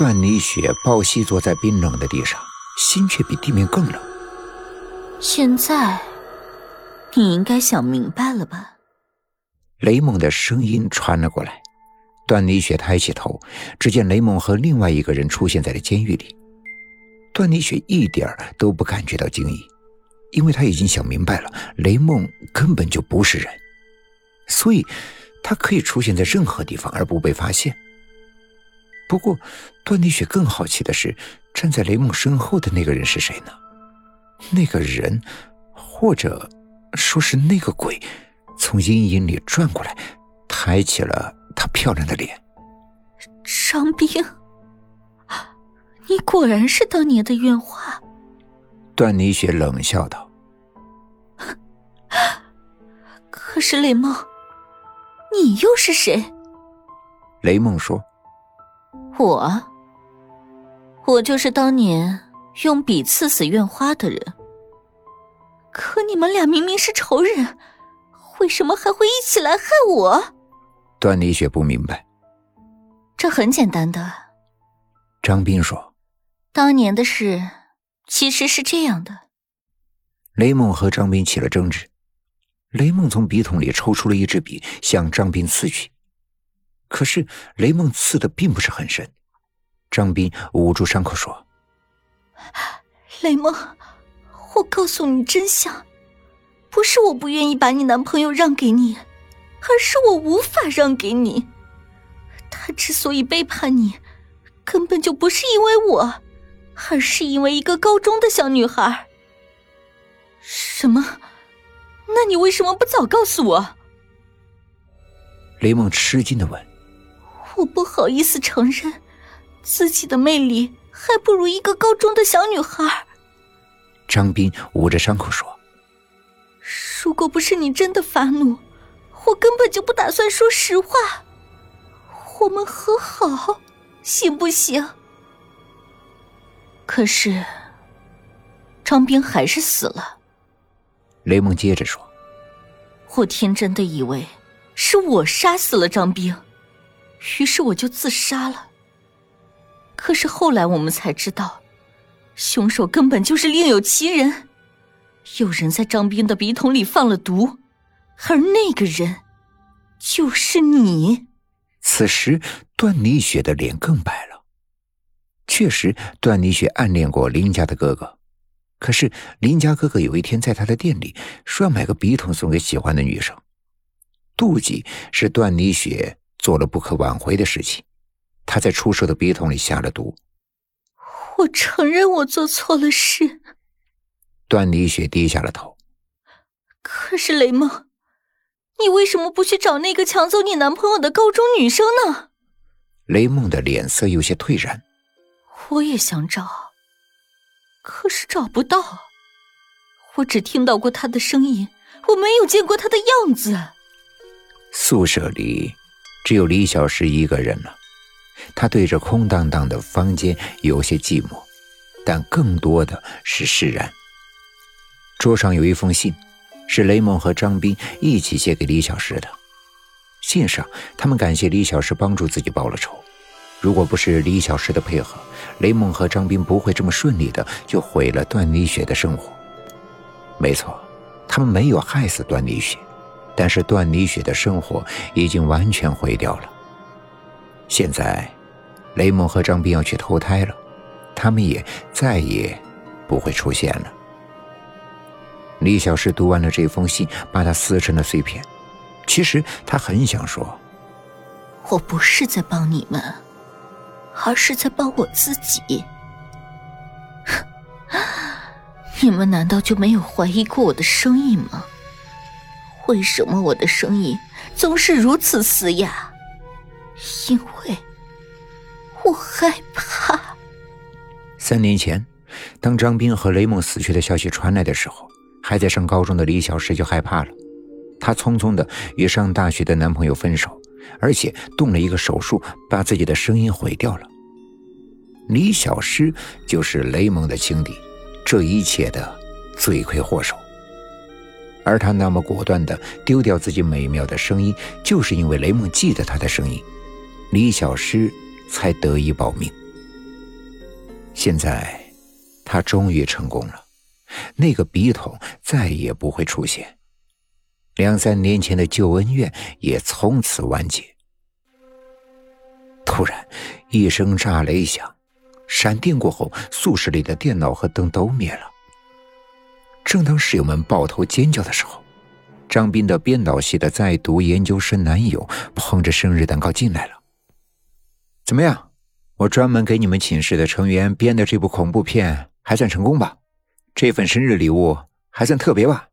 段妮雪抱膝坐在冰冷的地上，心却比地面更冷。现在，你应该想明白了吧？雷蒙的声音传了过来。段妮雪抬起头，只见雷蒙和另外一个人出现在了监狱里。段妮雪一点都不感觉到惊异，因为她已经想明白了，雷蒙根本就不是人，所以他可以出现在任何地方而不被发现。不过，段丽雪更好奇的是，站在雷梦身后的那个人是谁呢？那个人，或者说是那个鬼，从阴影里转过来，抬起了她漂亮的脸。张冰，你果然是当年的院花。段丽雪冷笑道：“可是雷梦，你又是谁？”雷梦说。我，我就是当年用笔刺死院花的人。可你们俩明明是仇人，为什么还会一起来害我？段丽雪不明白。这很简单的。张斌说：“当年的事其实是这样的。”雷梦和张斌起了争执。雷梦从笔筒里抽出了一支笔，向张斌刺去。可是雷梦刺的并不是很深，张斌捂住伤口说：“雷梦，我告诉你真相，不是我不愿意把你男朋友让给你，而是我无法让给你。他之所以背叛你，根本就不是因为我，而是因为一个高中的小女孩。什么？那你为什么不早告诉我？”雷梦吃惊的问。我不好意思承认，自己的魅力还不如一个高中的小女孩。张斌捂着伤口说：“如果不是你真的发怒，我根本就不打算说实话。我们和好，行不行？”可是，张斌还是死了。雷蒙接着说：“我天真的以为是我杀死了张斌。”于是我就自杀了。可是后来我们才知道，凶手根本就是另有其人，有人在张斌的笔筒里放了毒，而那个人就是你。此时，段妮雪的脸更白了。确实，段妮雪暗恋过林家的哥哥，可是林家哥哥有一天在他的店里说要买个笔筒送给喜欢的女生，妒忌是段妮雪。做了不可挽回的事情，他在出售的笔筒里下了毒。我承认我做错了事。段丽雪低下了头。可是雷梦，你为什么不去找那个抢走你男朋友的高中女生呢？雷梦的脸色有些退然。我也想找，可是找不到。我只听到过她的声音，我没有见过她的样子。宿舍里。只有李小石一个人了，他对着空荡荡的房间有些寂寞，但更多的是释然。桌上有一封信，是雷蒙和张斌一起写给李小石的。信上，他们感谢李小石帮助自己报了仇。如果不是李小石的配合，雷蒙和张斌不会这么顺利的就毁了段丽雪的生活。没错，他们没有害死段丽雪。但是段妮雪的生活已经完全毁掉了。现在，雷蒙和张斌要去投胎了，他们也再也不会出现了。李小石读完了这封信，把它撕成了碎片。其实他很想说：“我不是在帮你们，而是在帮我自己。你们难道就没有怀疑过我的声音吗？”为什么我的声音总是如此嘶哑？因为我害怕。三年前，当张斌和雷梦死去的消息传来的时候，还在上高中的李小石就害怕了。她匆匆的与上大学的男朋友分手，而且动了一个手术，把自己的声音毁掉了。李小诗就是雷蒙的情敌，这一切的罪魁祸首。而他那么果断的丢掉自己美妙的声音，就是因为雷梦记得他的声音，李小诗才得以保命。现在，他终于成功了，那个笔筒再也不会出现，两三年前的旧恩怨也从此完结。突然，一声炸雷响，闪电过后，宿舍里的电脑和灯都灭了。正当室友们抱头尖叫的时候，张斌的编导系的在读研究生男友捧着生日蛋糕进来了。怎么样？我专门给你们寝室的成员编的这部恐怖片还算成功吧？这份生日礼物还算特别吧？